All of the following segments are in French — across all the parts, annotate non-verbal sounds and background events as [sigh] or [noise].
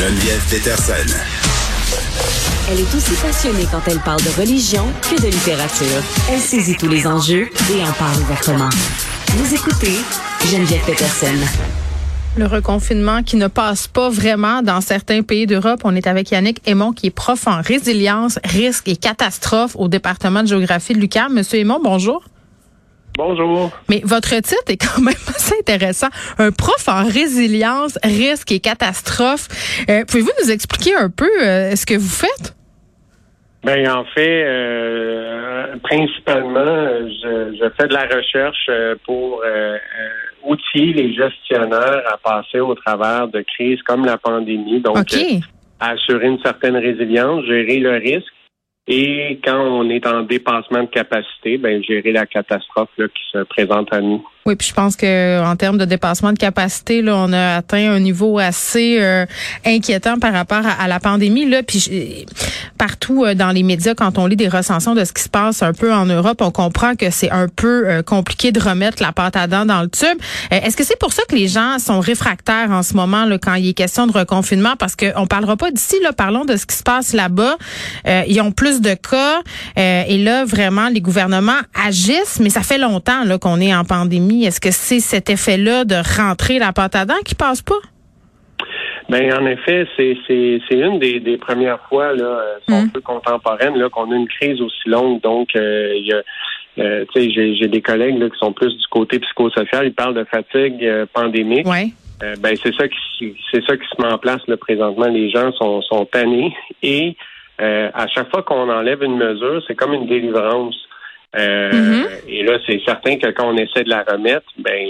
Geneviève Peterson. Elle est aussi passionnée quand elle parle de religion que de littérature. Elle saisit tous les enjeux et en parle ouvertement. Vous écoutez Geneviève Peterson. Le reconfinement qui ne passe pas vraiment dans certains pays d'Europe. On est avec Yannick Aymon, qui est prof en résilience, risque et catastrophe au département de géographie de l'UQAM. Monsieur Aymon, bonjour. Bonjour. Mais votre titre est quand même [laughs] assez intéressant. Un prof en résilience, risque et catastrophe. Euh, Pouvez-vous nous expliquer un peu euh, ce que vous faites? Ben en fait, euh, principalement, je, je, fais de la recherche pour outiller les gestionnaires à passer au travers de crises comme la pandémie. Donc, assurer une certaine résilience, gérer le risque et quand on est en dépassement de capacité, ben gérer la catastrophe là, qui se présente à nous. Oui, puis je pense que en termes de dépassement de capacité, là, on a atteint un niveau assez euh, inquiétant par rapport à, la pandémie. Là, puis partout euh, dans les médias, quand on lit des recensions de ce qui se passe un peu en Europe, on comprend que c'est un peu euh, compliqué de remettre la pâte à dents dans le tube. Est-ce que c'est pour ça que les gens sont réfractaires en ce moment quand il est question de reconfinement? Parce qu'on parlera pas d'ici, là, parlons de ce qui se passe là-bas. ils ont plus de cas et là, vraiment, les gouvernements agissent, mais ça fait longtemps qu'on est en pandémie. Est-ce que c'est cet effet-là de rentrer la pâte à dents qui passe pas? Ben en effet, c'est une des, premières fois là, euh, si un hmm. peu contemporaine là qu'on a une crise aussi longue. Donc euh, il y a euh, j'ai des collègues là, qui sont plus du côté psychosocial, ils parlent de fatigue pandémique. Ouais. ben c'est ça qui c'est ça qui se met en place là, présentement. Les gens sont, sont tannés et à chaque fois qu'on enlève une mesure, c'est comme une délivrance. Euh, mm-hmm. Et là, c'est certain que quand on essaie de la remettre, ben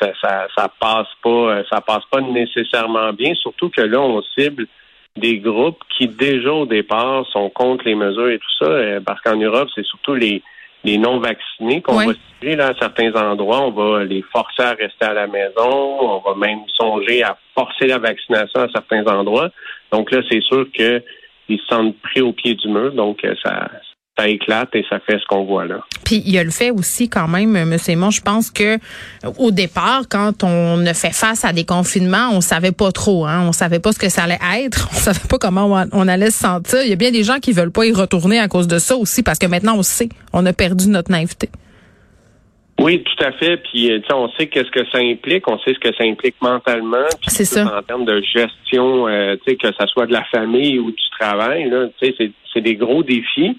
ça, ça, ça passe pas, ça passe pas nécessairement bien. Surtout que là, on cible des groupes qui déjà au départ sont contre les mesures et tout ça, euh, parce qu'en Europe, c'est surtout les les non vaccinés qu'on va cibler là à certains endroits. On va les forcer à rester à la maison. On va même songer à forcer la vaccination à certains endroits. Donc là, c'est sûr que ils se sentent pris au pied du mur. Donc euh, ça ça éclate et ça fait ce qu'on voit là. Puis il y a le fait aussi quand même, M. Simon, je pense que au départ, quand on a fait face à des confinements, on savait pas trop, hein, on savait pas ce que ça allait être, [laughs] on savait pas comment on allait se sentir. Il y a bien des gens qui veulent pas y retourner à cause de ça aussi, parce que maintenant on sait, on a perdu notre naïveté. Oui, tout à fait. Puis, euh, on sait qu'est-ce que ça implique. On sait ce que ça implique mentalement. C'est ça. En termes de gestion, euh, tu sais, que ça soit de la famille ou du travail, là, tu sais, c'est des gros défis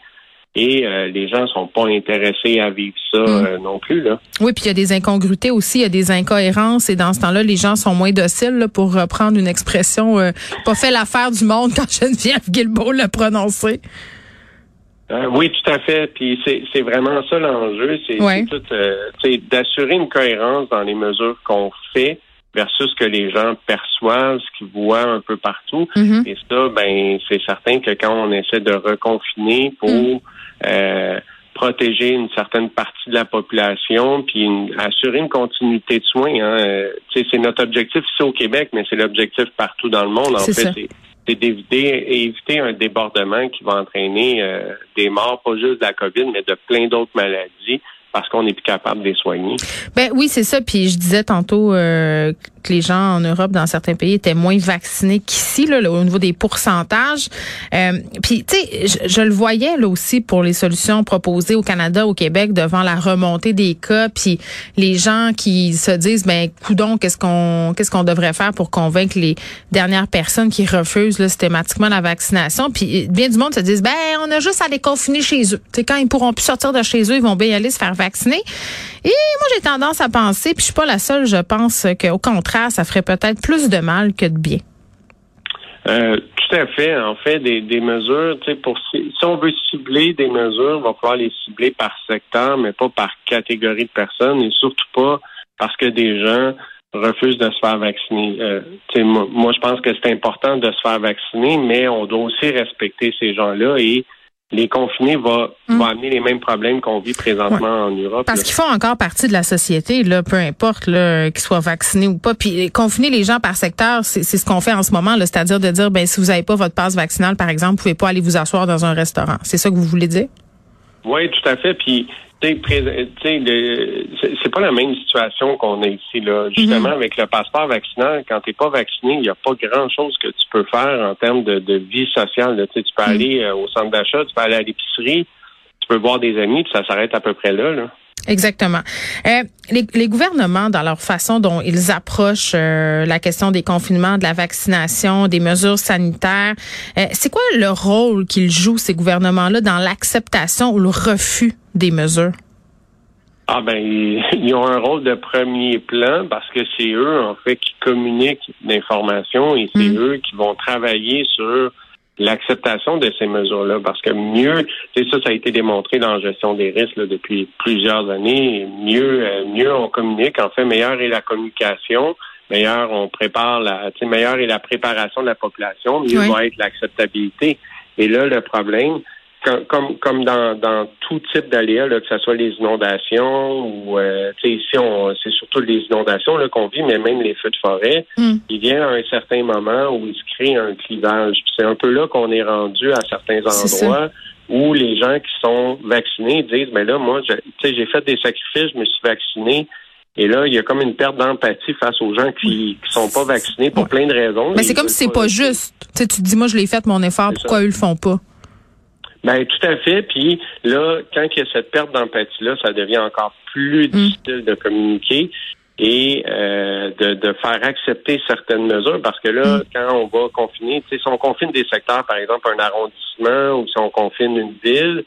et euh, les gens sont pas intéressés à vivre ça mm. euh, non plus là. Oui, puis il y a des incongruités aussi, il y a des incohérences et dans ce temps-là, les gens sont moins dociles pour reprendre une expression euh, pas fait l'affaire du monde [laughs] quand Geneviève Guilbeault l'a prononcé. oui, tout à fait. Puis c'est vraiment ça l'enjeu, c'est d'assurer une cohérence dans les mesures qu'on fait versus ce que les gens perçoivent, ce qu'ils voient un peu partout. Mm-hmm. Et ça, ben, c'est certain que quand on essaie de reconfiner pour mm. Euh, protéger une certaine partie de la population, puis assurer une continuité de soins. Hein. Euh, c'est notre objectif ici au Québec, mais c'est l'objectif partout dans le monde. En fait, c'est d'éviter éviter un débordement qui va entraîner euh, des morts, pas juste de la COVID, mais de plein d'autres maladies parce qu'on n'est plus capable de les soigner. Ben oui, c'est ça. Puis je disais tantôt euh, que les gens en Europe, dans certains pays, étaient moins vaccinés qu'ici, au niveau des pourcentages. Euh, puis tu sais, je, le voyais là aussi pour les solutions proposées au Canada, au Québec, devant la remontée des cas, puis les gens qui se disent, ben coudon, qu'est-ce qu'on qu'est-ce qu'on devrait faire pour convaincre les dernières personnes qui refusent là, systématiquement la vaccination? Puis bien du monde se disent, ben on a juste à les confiner chez eux. Tu sais, quand ils pourront plus sortir de chez eux, ils vont bien aller se faire vacciner et moi, j'ai tendance à penser, puis je suis pas la seule, je pense qu'au contraire, ça ferait peut-être plus de mal que de bien. Euh, tout à fait. En fait, des, mesures, tu sais, pour si on veut cibler des mesures, on va pouvoir les cibler par secteur, mais pas par catégorie de personnes, et surtout pas parce que des gens refusent de se faire vacciner. Euh, moi, moi, je pense que c'est important de se faire vacciner, mais on doit aussi respecter ces gens-là et les confinés va, hmm. amener les mêmes problèmes qu'on vit présentement en Europe. Parce qu'ils font encore partie de la société, là, peu importe qu'ils soient vaccinés ou pas. Puis confiner les gens par secteur, c'est ce qu'on fait en ce moment, c'est-à-dire de dire, ben si vous n'avez pas votre passe vaccinale, par exemple, vous pouvez pas aller vous asseoir dans un restaurant. C'est ça que vous voulez dire? Oui, tout à fait. Puis c'est pas la même situation qu'on a ici. Là. Justement, mhm. avec le passeport vaccinal, quand tu n'es pas vacciné, il n'y a pas grand-chose que tu peux faire en termes de, vie sociale. Tu, peux mhm. aller euh, au centre d'achat, tu peux aller à l'épicerie, tu peux voir des amis, puis ça s'arrête à peu près là. là. Exactement. Euh, les, gouvernements, dans leur façon dont ils approchent euh, la question des confinements, de la vaccination, des mesures sanitaires, euh, c'est quoi le rôle qu'ils jouent, ces gouvernements-là, dans l'acceptation ou le refus des mesures? Ah ben, [laughs] ils ont un rôle de premier plan parce que c'est eux, en fait, qui communiquent l'information et c'est mm. eux qui vont travailler sur l'acceptation de ces mesures-là, parce que mieux, c'est ça, ça a été démontré dans la gestion des risques depuis plusieurs années. Mieux, euh, mieux on communique, en fait, meilleure est la communication, meilleure on prépare la, meilleure est la préparation de la population, mieux va être l'acceptabilité. Et là, le problème, comme, comme dans, dans tout type d'aléas, que ce soit les inondations ou euh, ici on c'est surtout les inondations qu'on vit, mais même les feux de forêt, mm. il vient à un certain moment où il se crée un clivage. C'est un peu là qu'on est rendu à certains endroits où les gens qui sont vaccinés disent Mais là, moi, j'ai fait des sacrifices, je me suis vacciné. Et là, il y a comme une perte d'empathie face aux gens qui ne sont pas vaccinés pour plein de raisons. Mais c'est comme si c'est pas, juste. tu te dis, moi, je l'ai fait mon effort, pourquoi eux le font pas? Ben tout à fait. Puis là, quand il y a cette perte d'empathie-là, ça devient encore plus mm. difficile de communiquer et euh, de, faire accepter certaines mesures parce que là, mm. quand on va confiner, si on confine des secteurs, par exemple un arrondissement ou si on confine une ville,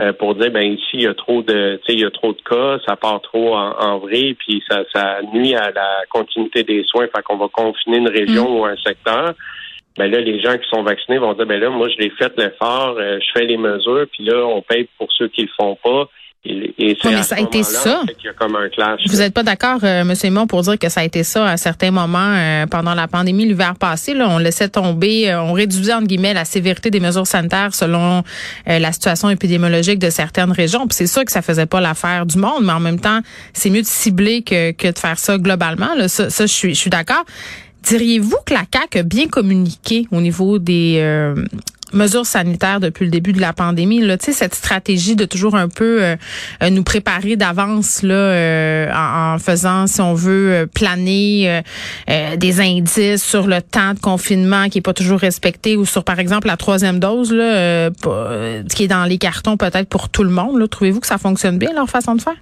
euh, pour dire ben ici il y a trop de il y a trop de cas, ça part trop en, vrai, puis ça, ça nuit à la continuité des soins, fait qu'on va confiner une région mm. ou un secteur ben là, les gens qui sont vaccinés vont dire, ben là, moi, je l'ai fait l'effort, euh, je fais les mesures, puis là, on paye pour ceux qui le font pas. Et, c'est mais ça a été ça. y a comme un clash, Vous n'êtes pas d'accord, euh, M. Simon, pour dire que ça a été ça à certains moments euh, pendant la pandémie l'hiver passé. Là, on laissait tomber, on réduisait entre guillemets la sévérité des mesures sanitaires selon la situation épidémiologique de certaines régions. Puis c'est sûr que ça faisait pas l'affaire du monde, mais en même temps, c'est mieux de cibler que, que de faire ça globalement. Là. Ça, ça je suis, je suis d'accord. Diriez-vous que la CAQ a bien communiqué au niveau des euh, mesures sanitaires depuis le début de la pandémie? Là, cette stratégie de toujours un peu euh, euh, nous préparer d'avance là en, faisant si on veut planer des indices sur le temps de confinement qui est pas toujours respecté ou sur par exemple la troisième dose là qui est dans les cartons peut-être pour tout le monde trouvez-vous que ça fonctionne bien leur façon de faire?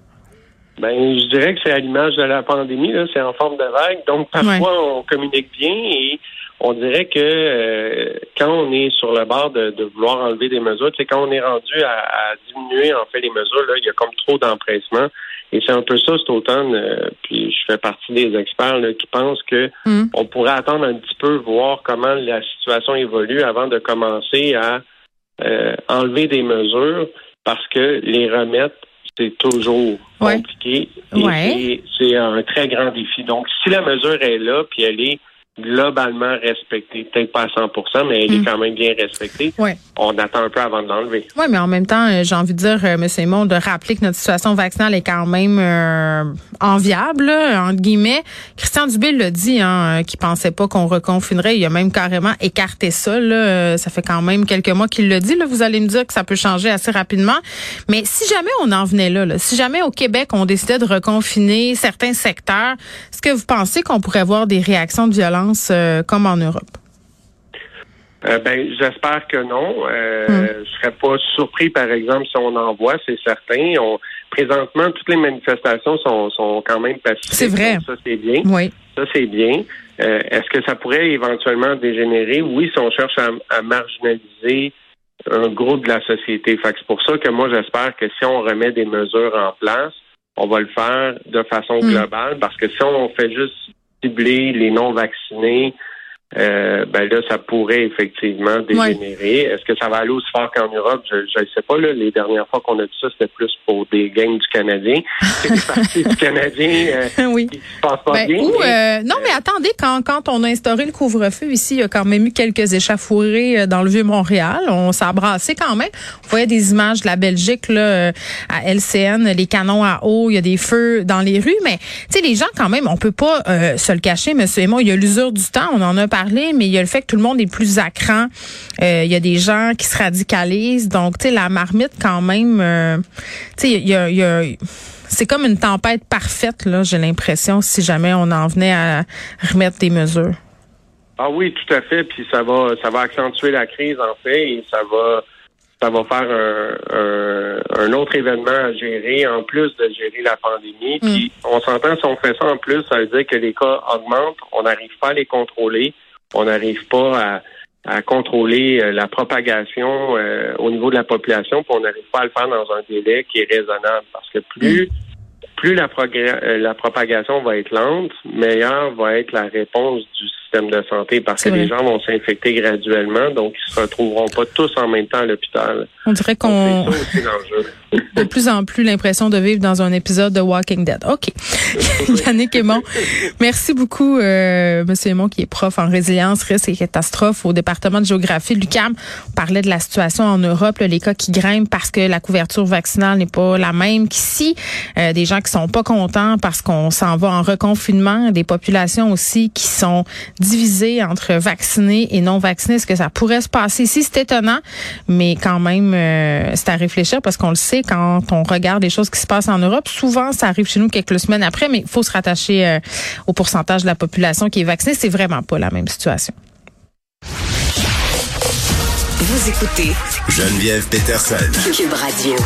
Ben, je dirais que c'est à l'image de la pandémie, là, c'est en forme de vague. Donc, parfois, on communique bien et on dirait que euh, quand on est sur le bord de, vouloir enlever des mesures, c'est quand on est rendu à, diminuer en fait les mesures, là, il y a comme trop d'empressement. Et c'est un peu ça cet automne. Euh, puis je fais partie des experts qui pensent que hmm. on pourrait attendre un petit peu, voir comment la situation évolue avant de commencer à euh, enlever des mesures parce que les remettre c'est toujours compliqué. Et c'est un très grand défi. Donc, si la mesure est là, puis elle est globalement respectée. Peut-être pas à 100% mais elle est mm. quand même bien respectée. On attend un peu avant de l'enlever. Oui, mais en même temps, euh, j'ai envie de dire, euh, M. Simon, de rappeler que notre situation vaccinale est quand même euh, enviable, entre guillemets. Christian Dubé l'a dit, hein, qui pensait pas qu'on reconfinerait. Il a même carrément écarté ça. Là. Ça fait quand même quelques mois qu'il le dit. Là. Vous allez me dire que ça peut changer assez rapidement. Mais si jamais on en venait là, là si jamais au Québec, on décidait de reconfiner certains secteurs, est-ce que vous pensez qu'on pourrait avoir des réactions de violence euh, comme en Europe? Euh, ben, j'espère que non. Euh, hmm. Je serais pas surpris, par exemple, si on en voit, c'est certain. On, présentement, toutes les manifestations sont, sont quand même pacifiques. C'est vrai. ça, c'est bien. Oui. Ça, c'est bien. Euh, est-ce que ça pourrait éventuellement dégénérer? Oui, si on cherche à, marginaliser un groupe de la société. Fait c'est pour ça que moi, j'espère que si on remet des mesures en place, on va le faire de façon hmm. globale parce que si on fait juste cibler les non-vaccinés, euh, ben là, ça pourrait effectivement dégénérer. Est-ce que ça va aller aussi fort qu'en Europe? Je ne sais pas. Là, les dernières fois qu'on a dit ça, c'était plus pour des gangs du Canadien. [laughs] C'est des parties du Canadien euh, oui. qui se passent pas ben, bien. Euh, non, mais attendez, quand, quand on a instauré le couvre-feu ici, il y a quand même eu quelques échafourées dans le Vieux-Montréal. On s'est embrassé quand même. On voyait des images de la Belgique là, à LCN, les canons à eau, il y a des feux dans les rues. Mais tu sais, les gens, quand même, on peut pas se le cacher, monsieur et moi, il y a l'usure du temps. On en a parlé mais il y a le fait que tout le monde est plus à cran. Euh, il y a des gens qui se radicalisent. Donc, tu sais, la marmite, quand même, euh, tu sais, il y a, y a c'est comme une tempête parfaite, là, j'ai l'impression, si jamais on en venait à remettre des mesures. Ah oui, tout à fait. Puis ça va, ça va accentuer la crise en fait, et ça va, ça va faire un, un, autre événement à gérer en plus de gérer la pandémie. Mm. Puis on s'entend si on fait ça en plus, ça veut dire que les cas augmentent, on n'arrive pas à les contrôler, on n'arrive pas à, à contrôler euh, la propagation euh, au niveau de la population, puis on n'arrive pas à le faire dans un délai qui est raisonnable. Parce que plus mm. plus la, euh, la propagation va être lente, meilleure va être la réponse du système de santé parce que les gens vont s'infecter graduellement, donc ils se retrouveront pas tous en même temps à l'hôpital. On dirait qu'on [laughs] de plus en plus l'impression de vivre dans un épisode de Walking Dead. OK. [laughs] Yannick Aymon, merci beaucoup, euh, Monsieur Aymon, qui est prof en résilience, risque et catastrophe au département de géographie de l'UQAM. On parlait de la situation en Europe, les cas qui grimpent parce que la couverture vaccinale n'est pas la même qu'ici. Euh, des gens qui sont pas contents parce qu'on s'en va en reconfinement, des populations aussi qui sont divisées entre vaccinés et non vaccinés. Est-ce que ça pourrait se passer ici? C'est étonnant, mais quand même, euh, c'est à réfléchir parce qu'on le sait, quand on regarde les choses qui se passent en Europe, souvent ça arrive chez nous quelques semaines après, mais il faut se rattacher euh, au pourcentage de la population qui est vaccinée. C'est vraiment pas la même situation. Vous écoutez Geneviève Peterson. Cube Radio.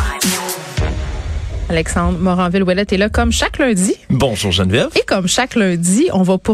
Alexandre Moranville-Ouellet est là comme chaque lundi. Bonjour Geneviève. Et comme chaque lundi, on va poursuivre